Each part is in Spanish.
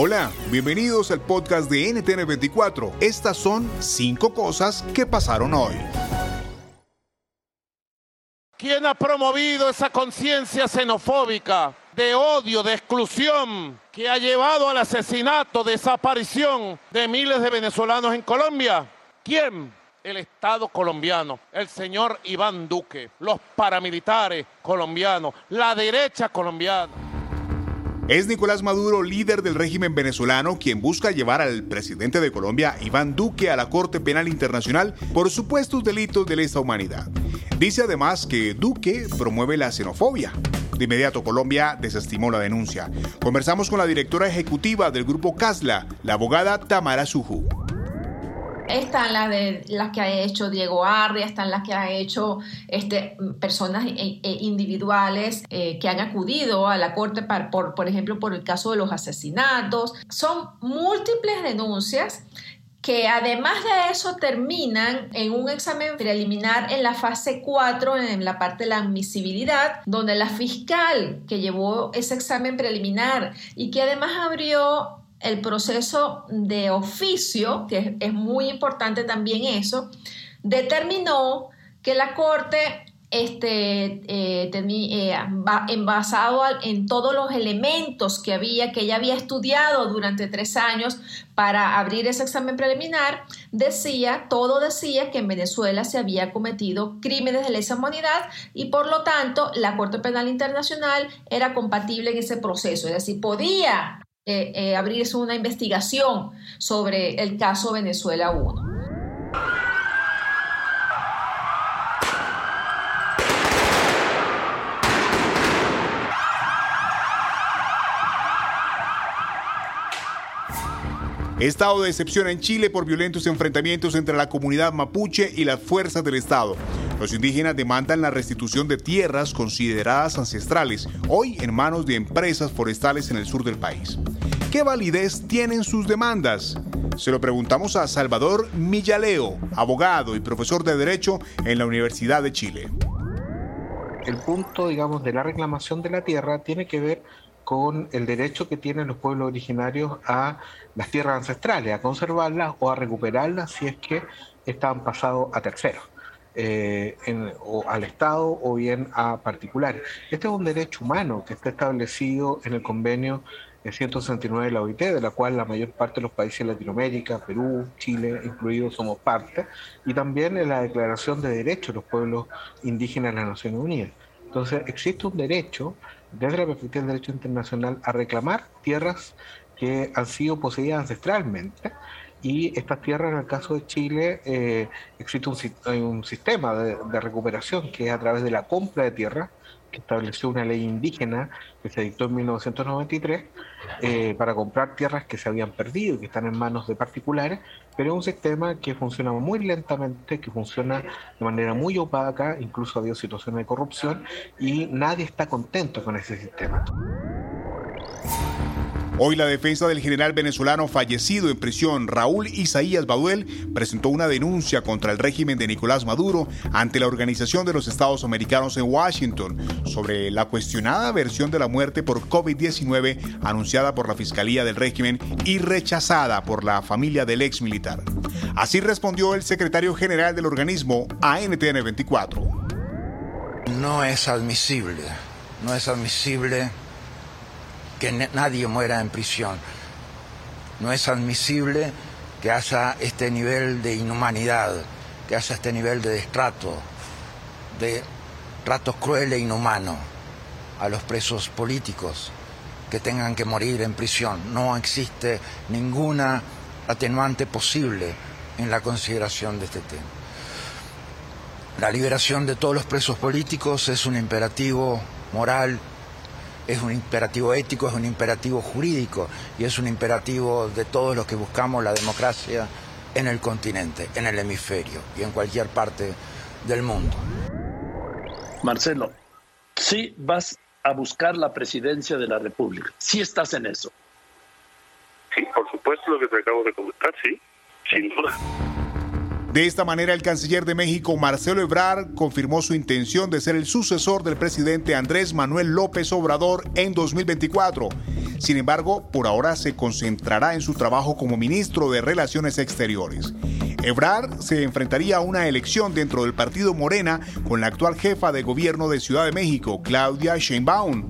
Hola, bienvenidos al podcast de NTN24. Estas son cinco cosas que pasaron hoy. ¿Quién ha promovido esa conciencia xenofóbica, de odio, de exclusión, que ha llevado al asesinato, desaparición de miles de venezolanos en Colombia? ¿Quién? El Estado colombiano, el señor Iván Duque, los paramilitares colombianos, la derecha colombiana. Es Nicolás Maduro, líder del régimen venezolano, quien busca llevar al presidente de Colombia, Iván Duque, a la Corte Penal Internacional por supuestos delitos de lesa humanidad. Dice además que Duque promueve la xenofobia. De inmediato Colombia desestimó la denuncia. Conversamos con la directora ejecutiva del grupo CASLA, la abogada Tamara Suju. Están las de que ha hecho Diego Arria, están las que ha hecho este, personas eh, eh, individuales eh, que han acudido a la corte por, por ejemplo, por el caso de los asesinatos. Son múltiples denuncias que además de eso terminan en un examen preliminar en la fase 4, en la parte de la admisibilidad, donde la fiscal que llevó ese examen preliminar y que además abrió el proceso de oficio, que es, muy importante también eso, determinó que la Corte este, eh, eh basado en todos los elementos que había, que ella había estudiado durante tres años para abrir ese examen preliminar, decía, todo decía que en Venezuela se había cometido crímenes de lesa humanidad y por lo tanto la Corte Penal Internacional era compatible en ese proceso, es decir, podía eh, eh, abrirse una investigación sobre el caso Venezuela 1. Estado de excepción en Chile por violentos enfrentamientos entre la comunidad mapuche y las fuerzas del Estado. Los indígenas demandan la restitución de tierras consideradas ancestrales, hoy en manos de empresas forestales en el sur del país. ¿Qué validez tienen sus demandas? Se lo preguntamos a Salvador Millaleo, abogado y profesor de Derecho en la Universidad de Chile. El punto, digamos, de la reclamación de la tierra tiene que ver con el derecho que tienen los pueblos originarios a las tierras ancestrales, a conservarlas o a recuperarlas si es que están pasados a terceros. Eh, o al Estado o bien a particulares. Este es un derecho humano que está establecido en el convenio 169 de la OIT, de la cual la mayor parte de los países de Latinoamérica, Perú, Chile, incluidos, somos parte, y también en la Declaración de Derechos de los Pueblos Indígenas de las Naciones Unidas. Entonces, existe un derecho, desde la perspectiva del derecho internacional, a reclamar tierras que han sido poseídas ancestralmente, y estas tierras, en el caso de Chile, eh, existe un, un sistema de, de, recuperación que es a través de la compra de tierras que estableció una ley indígena que se dictó en 1993 eh, para comprar tierras que se habían perdido y que están en manos de particulares, pero es un sistema que funciona muy lentamente, que funciona de manera muy opaca, incluso ha habido situaciones de corrupción y nadie está contento con ese sistema. Hoy la defensa del general venezolano fallecido en prisión, Raúl Isaías Baduel, presentó una denuncia contra el régimen de Nicolás Maduro ante la Organización de los Estados Americanos en Washington sobre la cuestionada versión de la muerte por COVID-19 anunciada por la Fiscalía del régimen y rechazada por la familia del ex militar. Así respondió el secretario general del organismo a NTN 24. No es admisible, no es admisible que nadie muera en prisión. No es admisible que haya este nivel de inhumanidad, que haya este nivel de destrato, de trato cruel e inhumano a los presos políticos que tengan que morir en prisión. No existe ninguna atenuante posible en la consideración de este tema. La liberación de todos los presos políticos es un imperativo moral, es un imperativo ético, es un imperativo jurídico y es un imperativo de todos los que buscamos la democracia en el continente, en el hemisferio y en cualquier parte del mundo. Marcelo, sí vas a buscar la presidencia de la República, sí estás en eso. Sí, por supuesto lo que te acabo de comentar, sí, sin duda. De esta manera, el canciller de México, Marcelo Ebrard, confirmó su intención de ser el sucesor del presidente Andrés Manuel López Obrador en 2024. Sin embargo, por ahora se concentrará en su trabajo como ministro de Relaciones Exteriores. Ebrard se enfrentaría a una elección dentro del partido Morena con la actual jefa de gobierno de Ciudad de México, Claudia Sheinbaum.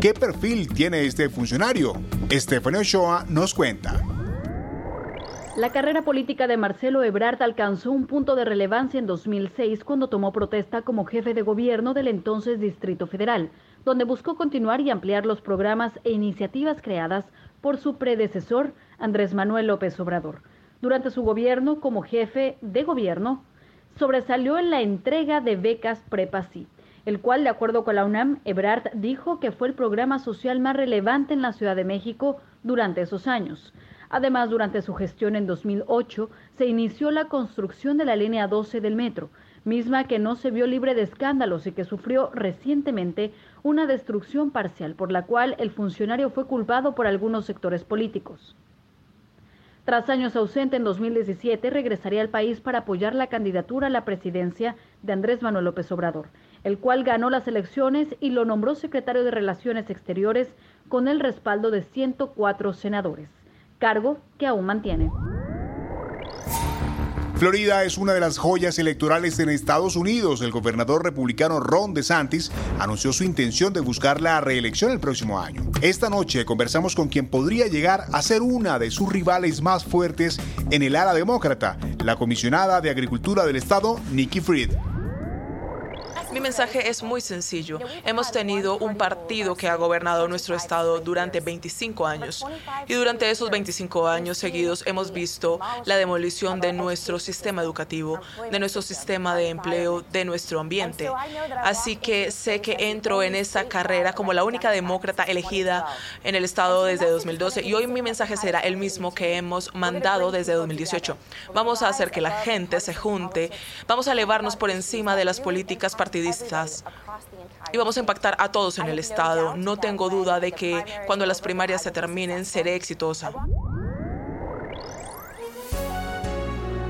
¿Qué perfil tiene este funcionario? Estefanio Ochoa nos cuenta. La carrera política de Marcelo Ebrard alcanzó un punto de relevancia en 2006 cuando tomó protesta como jefe de gobierno del entonces Distrito Federal, donde buscó continuar y ampliar los programas e iniciativas creadas por su predecesor, Andrés Manuel López Obrador. Durante su gobierno como jefe de gobierno, sobresalió en la entrega de becas Prepasi, el cual, de acuerdo con la UNAM, Ebrard dijo que fue el programa social más relevante en la Ciudad de México durante esos años. Además, durante su gestión en 2008, se inició la construcción de la línea 12 del metro, misma que no se vio libre de escándalos y que sufrió recientemente una destrucción parcial, por la cual el funcionario fue culpado por algunos sectores políticos. Tras años ausente en 2017, regresaría al país para apoyar la candidatura a la presidencia de Andrés Manuel López Obrador, el cual ganó las elecciones y lo nombró secretario de Relaciones Exteriores con el respaldo de 104 senadores cargo que aún mantiene. Florida es una de las joyas electorales en Estados Unidos. El gobernador republicano Ron DeSantis anunció su intención de buscar la reelección el próximo año. Esta noche conversamos con quien podría llegar a ser una de sus rivales más fuertes en el ala demócrata, la comisionada de Agricultura del Estado, Nikki Fried. Mi mensaje es muy sencillo. Hemos tenido un partido que ha gobernado nuestro estado durante 25 años y durante esos 25 años seguidos hemos visto la demolición de nuestro sistema educativo, de nuestro sistema de empleo, de nuestro ambiente. Así que sé que entro en esa carrera como la única demócrata elegida en el estado desde 2012 y hoy mi mensaje será el mismo que hemos mandado desde 2018. Vamos a hacer que la gente se junte, vamos a elevarnos por encima de las políticas partidistas y vamos a impactar a todos en el Estado. No tengo duda de que cuando las primarias se terminen seré exitosa.